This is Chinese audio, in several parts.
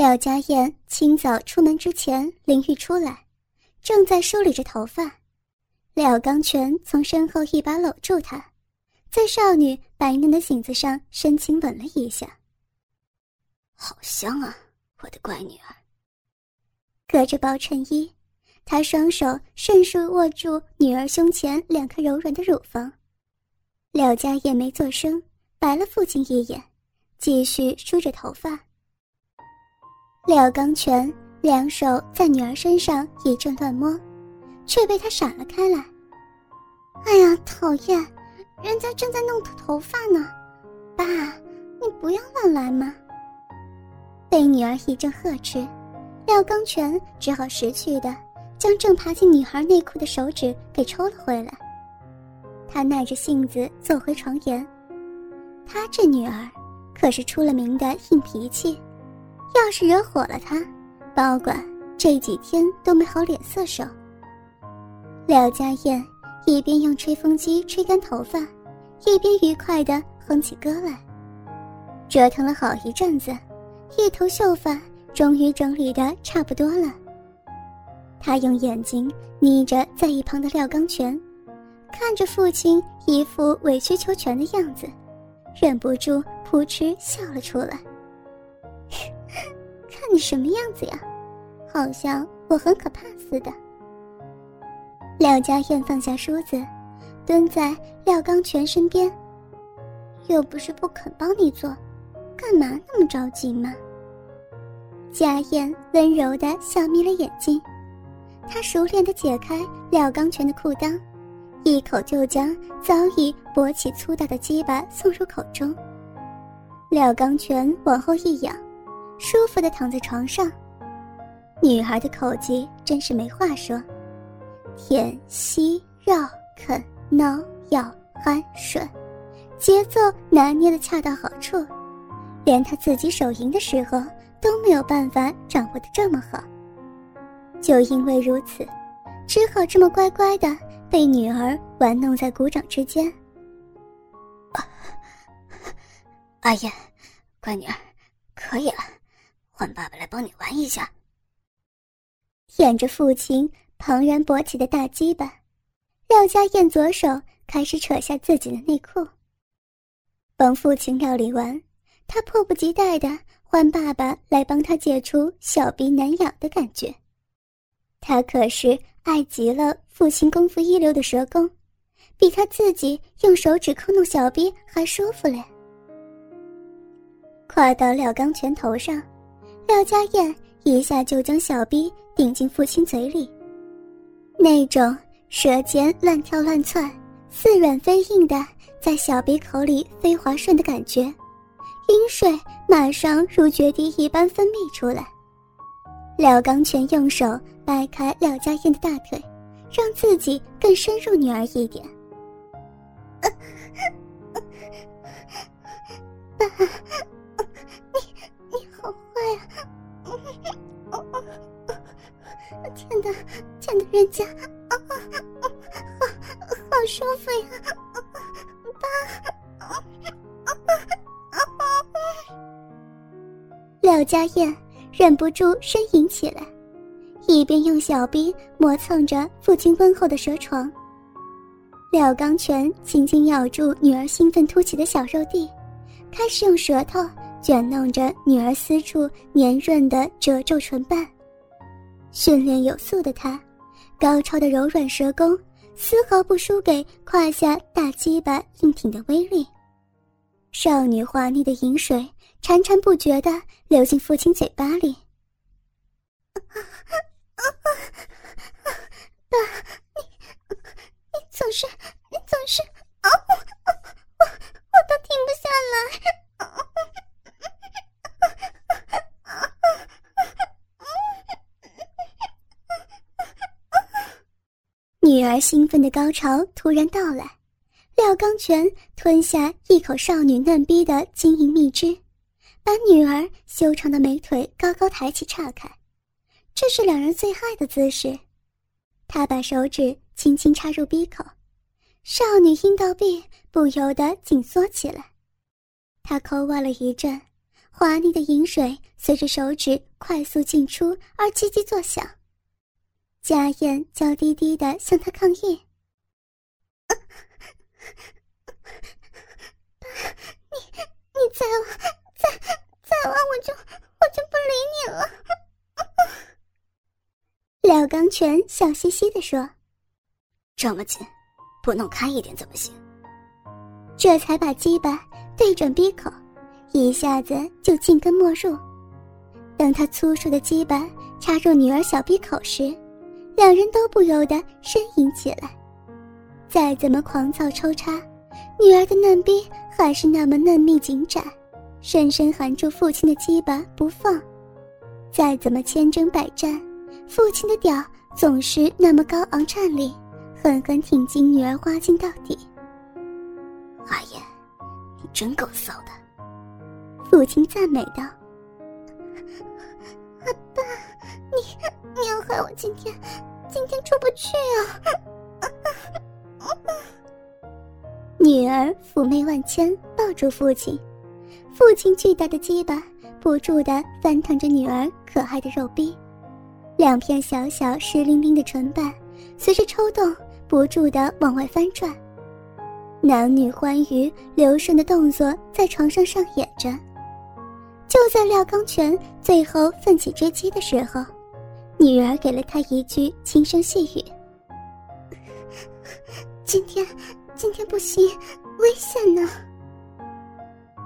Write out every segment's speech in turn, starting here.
廖家燕清早出门之前淋浴出来，正在梳理着头发。廖刚全从身后一把搂住她，在少女白嫩的颈子上深情吻了一下。好香啊，我的乖女儿。隔着薄衬衣，他双手迅速握住女儿胸前两颗柔软的乳房。廖家燕没做声，白了父亲一眼，继续梳着头发。廖刚全两手在女儿身上一阵乱摸，却被他闪了开来。哎呀，讨厌！人家正在弄头发呢，爸，你不要乱来嘛。被女儿一阵呵斥，廖刚全只好识趣的将正爬进女孩内裤的手指给抽了回来。他耐着性子坐回床沿，他这女儿可是出了名的硬脾气。要是惹火了他，保管这几天都没好脸色受。廖家燕一边用吹风机吹干头发，一边愉快地哼起歌来。折腾了好一阵子，一头秀发终于整理得差不多了。他用眼睛睨着在一旁的廖刚全，看着父亲一副委曲求全的样子，忍不住扑哧笑了出来。你什么样子呀，好像我很可怕似的。廖家燕放下梳子，蹲在廖刚全身边。又不是不肯帮你做，干嘛那么着急嘛？家燕温柔的笑眯了眼睛，她熟练的解开廖刚全的裤裆，一口就将早已勃起粗大的鸡巴送入口中。廖刚全往后一仰。舒服的躺在床上，女孩的口技真是没话说，舔、吸、绕、啃、挠、咬、含、吮，节奏拿捏的恰到好处，连他自己手淫的时候都没有办法掌握的这么好。就因为如此，只好这么乖乖的被女儿玩弄在鼓掌之间。阿燕，乖女儿，可以了。换爸爸来帮你玩一下。舔着父亲庞然勃起的大鸡巴，廖家燕左手开始扯下自己的内裤。帮父亲料理完，他迫不及待的换爸爸来帮他解除小鼻难养的感觉。他可是爱极了父亲功夫一流的舌功，比他自己用手指抠弄小鼻还舒服嘞。跨到廖刚拳头上。廖家燕一下就将小逼顶进父亲嘴里，那种舌尖乱跳乱窜、似软非硬的在小鼻口里飞滑顺的感觉，阴水马上如决堤一般分泌出来。廖刚全用手掰开廖家燕的大腿，让自己更深入女儿一点。爸。人家，好，好舒服呀，爸。廖家燕忍不住呻吟起来，一边用小臂磨蹭着父亲温厚的舌床。廖刚全轻轻咬住女儿兴奋凸起的小肉蒂，开始用舌头。卷弄着女儿私处黏润的褶皱唇瓣，训练有素的他，高超的柔软舌功丝毫不输给胯下大鸡巴硬挺的威力。少女滑腻的饮水潺潺不绝的流进父亲嘴巴里。爸，你你总是你总是啊，我我都停不下来。女儿兴奋的高潮突然到来，廖刚全吞下一口少女嫩逼的晶莹蜜汁，把女儿修长的美腿高高抬起岔开，这是两人最爱的姿势。他把手指轻轻插入逼口，少女阴道壁不由得紧缩起来。他抠挖了一阵，滑腻的饮水随着手指快速进出而叽叽作响。家燕娇滴滴的向他抗议：“你你再玩再再玩，我就我就不理你了。”廖刚全笑嘻嘻的说：“这么紧，不弄开一点怎么行？”这才把鸡巴对准鼻口，一下子就进根没入。当他粗硕的鸡巴插入女儿小鼻口时，两人都不由得呻吟起来。再怎么狂躁抽插，女儿的嫩逼还是那么嫩密紧窄，深深含住父亲的鸡巴不放。再怎么千征百战，父亲的屌总是那么高昂颤栗，狠狠挺进女儿花茎到底。阿言，你真够骚的。父亲赞美道：“ 阿爸，你你要害我今天今天出不去啊！” 女儿妩媚万千，抱住父亲，父亲巨大的鸡巴不住的翻腾着女儿可爱的肉壁，两片小小湿淋淋的唇瓣随着抽动不住的往外翻转。男女欢愉流顺的动作在床上上演着。就在廖刚全最后奋起追击的时候，女儿给了他一句轻声细语：“ 今天，今天不行，危险呢。”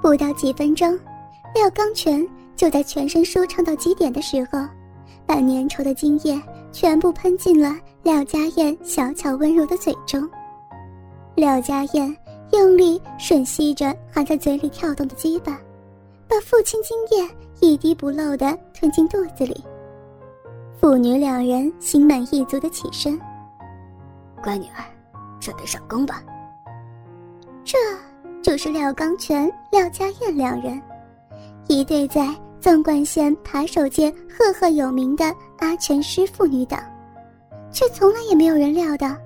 不到几分钟，廖刚全就在全身舒畅到极点的时候，把粘稠的精液全部喷进了廖家燕小巧温柔的嘴中。廖家燕用力吮吸着含在嘴里跳动的鸡巴，把父亲精液一滴不漏的吞进肚子里。父女两人心满意足的起身。乖女儿，准备上工吧。这就是廖刚全、廖家燕两人，一对在纵贯县扒手界赫赫有名的阿全师父女档，却从来也没有人料到。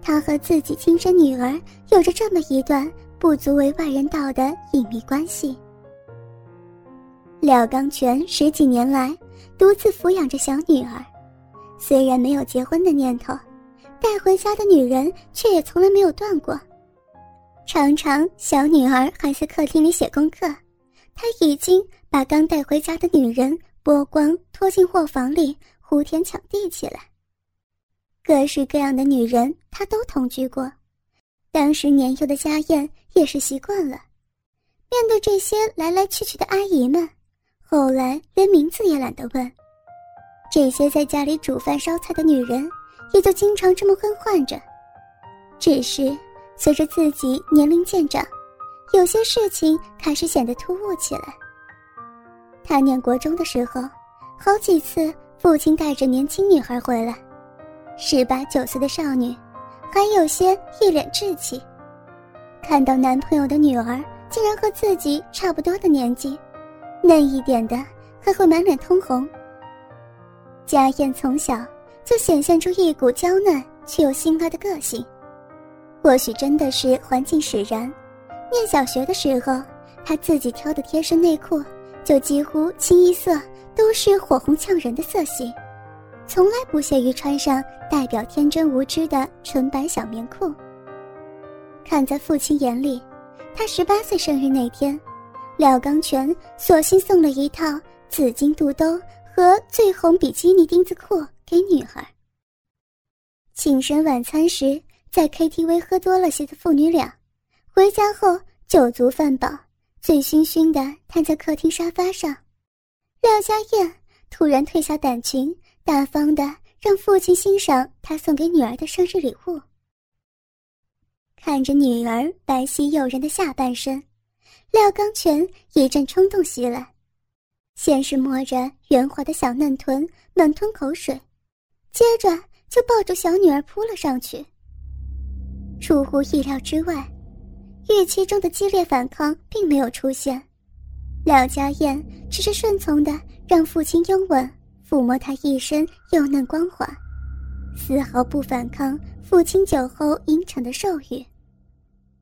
他和自己亲生女儿有着这么一段不足为外人道的隐秘关系。廖刚全十几年来独自抚养着小女儿，虽然没有结婚的念头，带回家的女人却也从来没有断过。常常小女儿还在客厅里写功课，他已经把刚带回家的女人剥光拖进货房里呼天抢地起来。各式各样的女人，他都同居过。当时年幼的家燕也是习惯了，面对这些来来去去的阿姨们，后来连名字也懒得问。这些在家里煮饭烧菜的女人，也就经常这么更换着。只是随着自己年龄渐长，有些事情开始显得突兀起来。他念国中的时候，好几次父亲带着年轻女孩回来。十八九岁的少女，还有些一脸稚气。看到男朋友的女儿竟然和自己差不多的年纪，嫩一点的还会满脸通红。家燕从小就显现出一股娇嫩却又辛辣的个性，或许真的是环境使然。念小学的时候，她自己挑的贴身内裤就几乎清一色都是火红呛人的色系。从来不屑于穿上代表天真无知的纯白小棉裤。看在父亲眼里，他十八岁生日那天，廖刚全索性送了一套紫金肚兜和最红比基尼丁字裤给女孩。庆生晚餐时，在 KTV 喝多了些的父女俩，回家后酒足饭饱，醉醺醺的瘫在客厅沙发上。廖家燕突然褪下短裙。大方的让父亲欣赏她送给女儿的生日礼物。看着女儿白皙诱人的下半身，廖刚全一阵冲动袭来，先是摸着圆滑的小嫩臀，猛吞口水，接着就抱住小女儿扑了上去。出乎意料之外，预期中的激烈反抗并没有出现，廖家燕只是顺从的让父亲拥吻。抚摸她一身幼嫩光滑，丝毫不反抗父亲酒后阴沉的授予。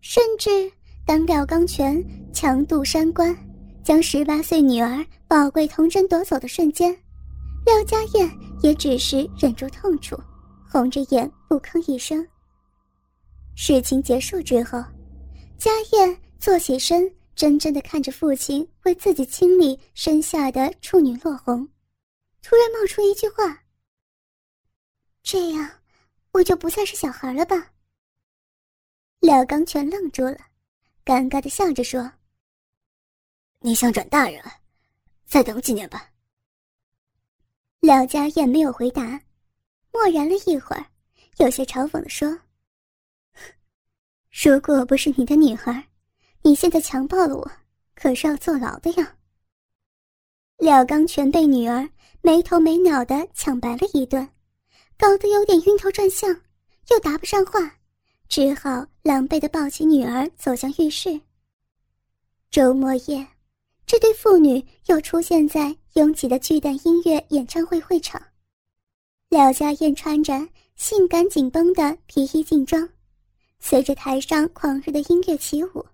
甚至当廖刚全强渡山关，将十八岁女儿宝贵童真夺走的瞬间，廖家燕也只是忍住痛楚，红着眼不吭一声。事情结束之后，家燕坐起身，真真的看着父亲为自己清理身下的处女落红，突然冒出一句话：“这样，我就不再是小孩了吧？”廖刚全愣住了，尴尬的笑着说。你想转大人了，再等几年吧。廖家燕没有回答，默然了一会儿，有些嘲讽的说：“如果不是你的女儿，你现在强暴了我，可是要坐牢的呀。”廖刚全被女儿没头没脑的抢白了一顿，搞得有点晕头转向，又答不上话，只好狼狈的抱起女儿走向浴室。周末夜。这对父女又出现在拥挤的巨蛋音乐演唱会会场。廖家燕穿着性感紧绷的皮衣劲装，随着台上狂热的音乐起舞；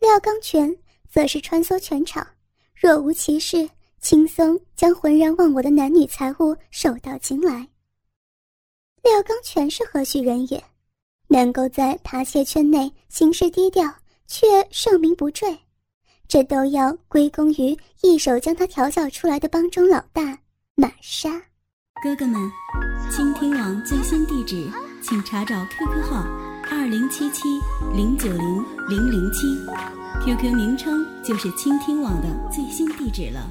廖刚全则是穿梭全场，若无其事，轻松将浑然忘我的男女财物手到擒来。廖刚全是何许人也，能够在扒窃圈内行事低调，却盛名不坠？这都要归功于一手将他调教出来的帮中老大玛莎。哥哥们，倾听网最新地址，请查找 QQ 号二零七七零九零零零七，QQ 名称就是倾听网的最新地址了。